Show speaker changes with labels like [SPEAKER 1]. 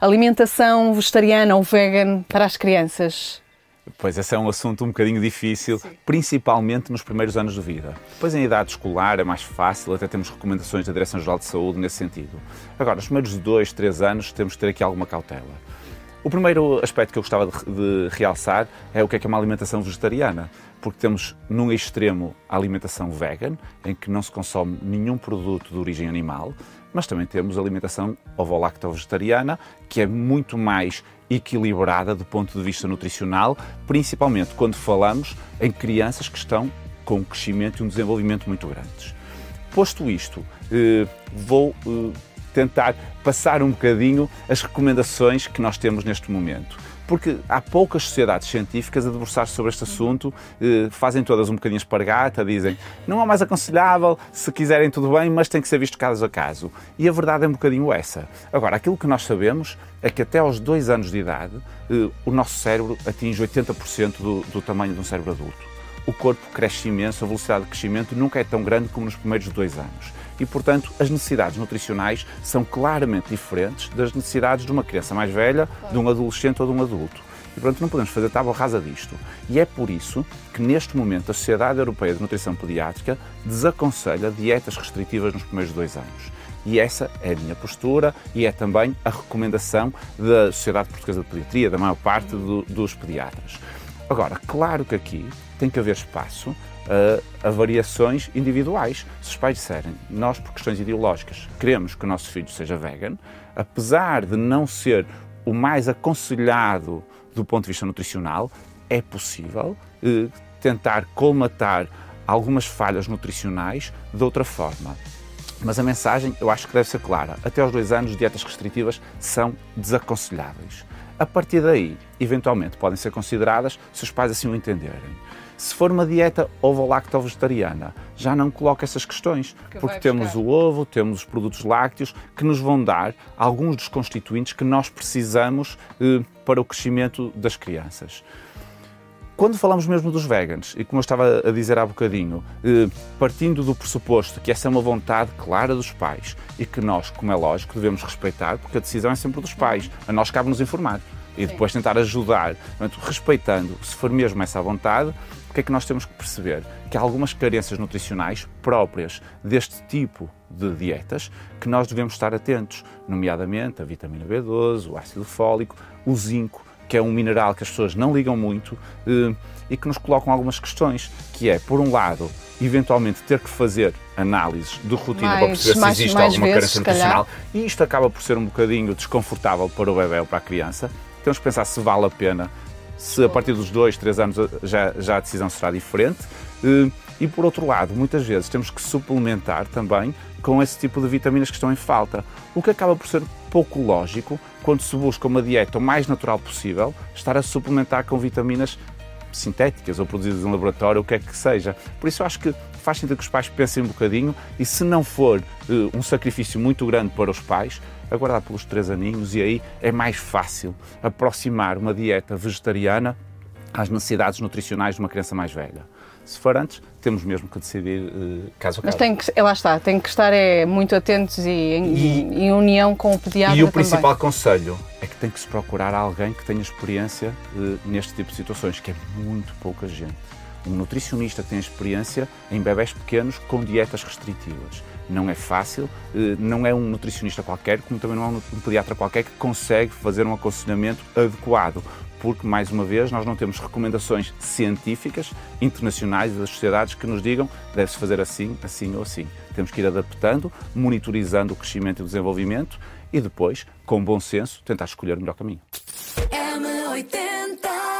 [SPEAKER 1] Alimentação vegetariana ou vegan para as crianças?
[SPEAKER 2] Pois, esse é um assunto um bocadinho difícil, Sim. principalmente nos primeiros anos de vida. Depois, em idade escolar, é mais fácil, até temos recomendações da Direção-Geral de Saúde nesse sentido. Agora, nos primeiros dois, três anos, temos que ter aqui alguma cautela. O primeiro aspecto que eu gostava de, de realçar é o que é, que é uma alimentação vegetariana, porque temos num extremo a alimentação vegan, em que não se consome nenhum produto de origem animal, mas também temos a alimentação ovo-lacto-vegetariana, que é muito mais equilibrada do ponto de vista nutricional, principalmente quando falamos em crianças que estão com um crescimento e um desenvolvimento muito grandes. Posto isto, eh, vou eh, tentar passar um bocadinho as recomendações que nós temos neste momento. Porque há poucas sociedades científicas a debruçar sobre este assunto, eh, fazem todas um bocadinho espargata, dizem não é mais aconselhável, se quiserem tudo bem, mas tem que ser visto caso a caso. E a verdade é um bocadinho essa. Agora, aquilo que nós sabemos é que até aos dois anos de idade eh, o nosso cérebro atinge 80% do, do tamanho de um cérebro adulto. O corpo cresce imenso, a velocidade de crescimento nunca é tão grande como nos primeiros dois anos e, portanto, as necessidades nutricionais são claramente diferentes das necessidades de uma criança mais velha, de um adolescente ou de um adulto. E, portanto, não podemos fazer tábua rasa disto. E é por isso que, neste momento, a Sociedade Europeia de Nutrição Pediátrica desaconselha dietas restritivas nos primeiros dois anos. E essa é a minha postura e é também a recomendação da Sociedade Portuguesa de Pediatria, da maior parte do, dos pediatras. Agora, claro que aqui tem que haver espaço a, a, variações individuais. Se os pais disserem, nós, por questões ideológicas, queremos que o nosso filho seja vegan, apesar de não ser o mais aconselhado do ponto de vista nutricional, é possível eh, tentar colmatar algumas falhas nutricionais de outra forma. Mas a mensagem eu acho que deve ser clara. Até aos dois anos, dietas restritivas são desaconselháveis. A partir daí, eventualmente, podem ser consideradas se os pais assim o entenderem. Se for uma dieta ovo-lacto-vegetariana, já não coloca essas questões, porque, porque temos o ovo, temos os produtos lácteos que nos vão dar alguns dos constituintes que nós precisamos eh, para o crescimento das crianças. Quando falamos mesmo dos vegans, e como eu estava a dizer há bocadinho, eh, partindo do pressuposto que essa é uma vontade clara dos pais e que nós, como é lógico, devemos respeitar, porque a decisão é sempre dos pais, a nós cabe-nos informar e depois tentar ajudar, respeitando, se for mesmo essa vontade, o que é que nós temos que perceber? Que há algumas carências nutricionais próprias deste tipo de dietas que nós devemos estar atentos, nomeadamente a vitamina B12, o ácido fólico, o zinco, que é um mineral que as pessoas não ligam muito eh, e que nos colocam algumas questões, que é, por um lado, eventualmente ter que fazer análises de rotina mais, para perceber mais, se existe alguma vezes, carência nutricional e isto acaba por ser um bocadinho desconfortável para o bebê ou para a criança. Temos que pensar se vale a pena se a partir dos dois, três anos já, já a decisão será diferente. Eh, e por outro lado, muitas vezes temos que suplementar também com esse tipo de vitaminas que estão em falta, o que acaba por ser pouco lógico quando se busca uma dieta o mais natural possível, estar a suplementar com vitaminas sintéticas ou produzidas em laboratório, o que é que seja. Por isso eu acho que faz sentido que os pais pensem um bocadinho e se não for uh, um sacrifício muito grande para os pais, aguardar pelos três aninhos e aí é mais fácil aproximar uma dieta vegetariana às necessidades nutricionais de uma criança mais velha. Se for antes, temos mesmo que decidir uh, caso a caso.
[SPEAKER 1] Mas tem que, lá está, tem que estar é, muito atentos e em, e em, união com o pediatra
[SPEAKER 2] E o
[SPEAKER 1] também.
[SPEAKER 2] principal conselho é que tem que se procurar alguém que tenha experiência uh, neste tipo de situações, que é muito pouca gente. Um nutricionista que tem experiência em bebés pequenos com dietas restritivas não é fácil, eh, não é um nutricionista qualquer, como também não é um pediatra qualquer que consegue fazer um aconselhamento adequado, porque, mais uma vez, nós não temos recomendações científicas internacionais das sociedades que nos digam deve-se fazer assim, assim ou assim. Temos que ir adaptando, monitorizando o crescimento e o desenvolvimento e depois, com bom senso, tentar escolher o melhor caminho. M80